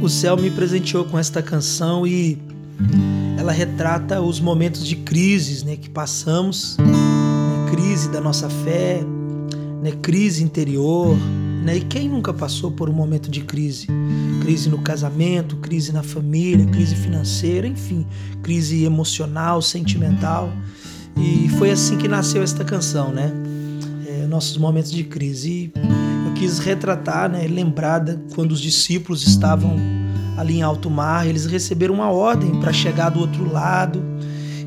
o céu me presenteou com esta canção e ela retrata os momentos de crises né, que passamos, né, crise da nossa fé, né, crise interior. Né, e quem nunca passou por um momento de crise? Crise no casamento, crise na família, crise financeira, enfim, crise emocional, sentimental. E foi assim que nasceu esta canção, né? É, nossos momentos de crise. E quis retratar, né, lembrada quando os discípulos estavam ali em alto mar, eles receberam uma ordem para chegar do outro lado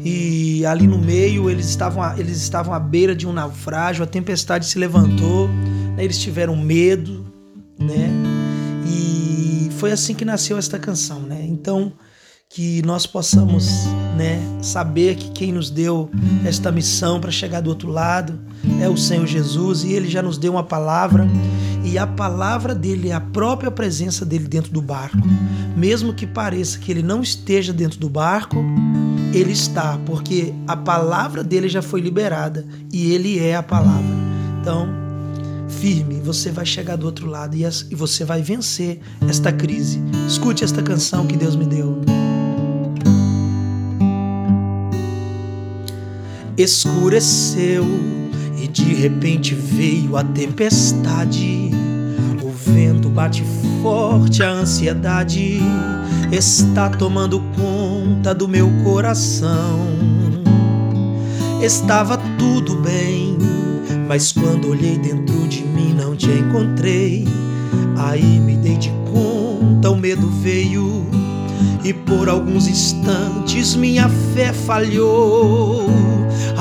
e ali no meio eles estavam, eles estavam à beira de um naufrágio, a tempestade se levantou, né, eles tiveram medo, né? E foi assim que nasceu esta canção, né? Então que nós possamos né, saber que quem nos deu esta missão para chegar do outro lado é o Senhor Jesus e ele já nos deu uma palavra e a palavra dele é a própria presença dele dentro do barco. Mesmo que pareça que ele não esteja dentro do barco, ele está, porque a palavra dele já foi liberada e ele é a palavra. Então, firme, você vai chegar do outro lado e você vai vencer esta crise. Escute esta canção que Deus me deu. Escureceu e de repente veio a tempestade. O vento bate forte, a ansiedade está tomando conta do meu coração. Estava tudo bem, mas quando olhei dentro de mim não te encontrei. Aí me dei de conta, o medo veio e por alguns instantes minha fé falhou.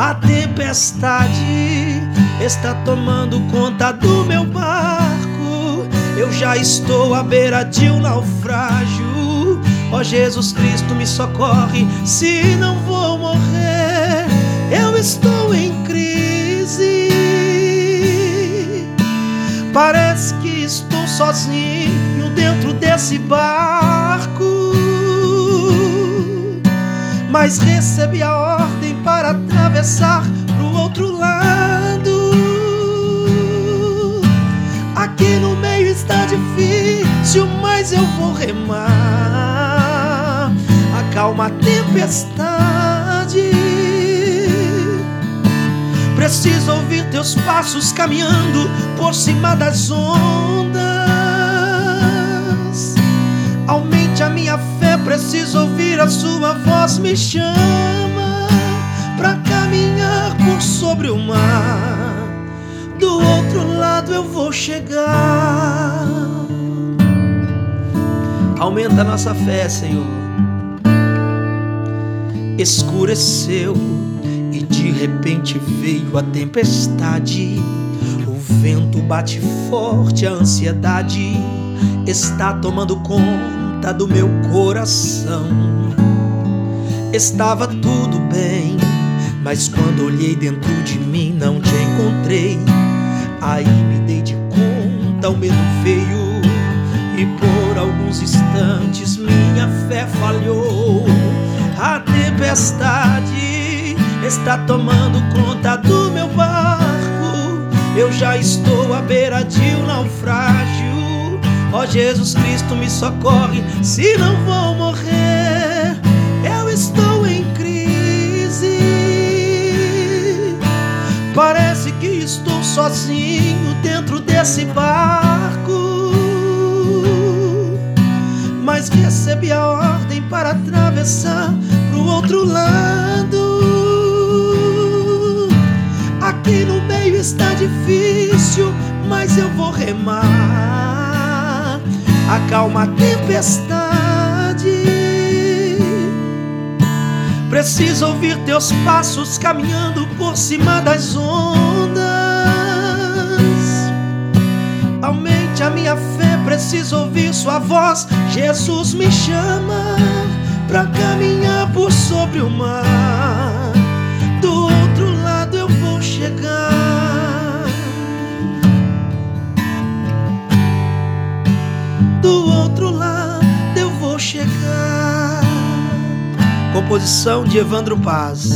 A tempestade está tomando conta do meu barco. Eu já estou à beira de um naufrágio. Ó oh, Jesus Cristo, me socorre, se não vou morrer. Eu estou em crise. Parece que estou sozinho dentro desse barco mas recebi a ordem para atravessar pro outro lado. Aqui no meio está difícil, mas eu vou remar. Acalma a tempestade. Preciso ouvir teus passos caminhando por cima das ondas. Aumente a minha fé, preciso ouvir a sua voz me chama para caminhar por sobre o mar. Do outro lado eu vou chegar. Aumenta nossa fé, Senhor. Escureceu e de repente veio a tempestade. O vento bate forte, a ansiedade está tomando conta do meu coração. Estava tudo mas quando olhei dentro de mim não te encontrei. Aí me dei de conta, o medo veio e por alguns instantes minha fé falhou. A tempestade está tomando conta do meu barco. Eu já estou à beira de um naufrágio. Ó oh, Jesus Cristo, me socorre, se não vou morrer, eu estou Parece que estou sozinho dentro desse barco, mas recebi a ordem para atravessar pro outro lado. Aqui no meio está difícil, mas eu vou remar acalma a tempestade. Preciso ouvir teus passos caminhando por cima das ondas. Aumente a minha fé, preciso ouvir sua voz. Jesus me chama para caminhar por sobre o mar. Composição de Evandro Paz.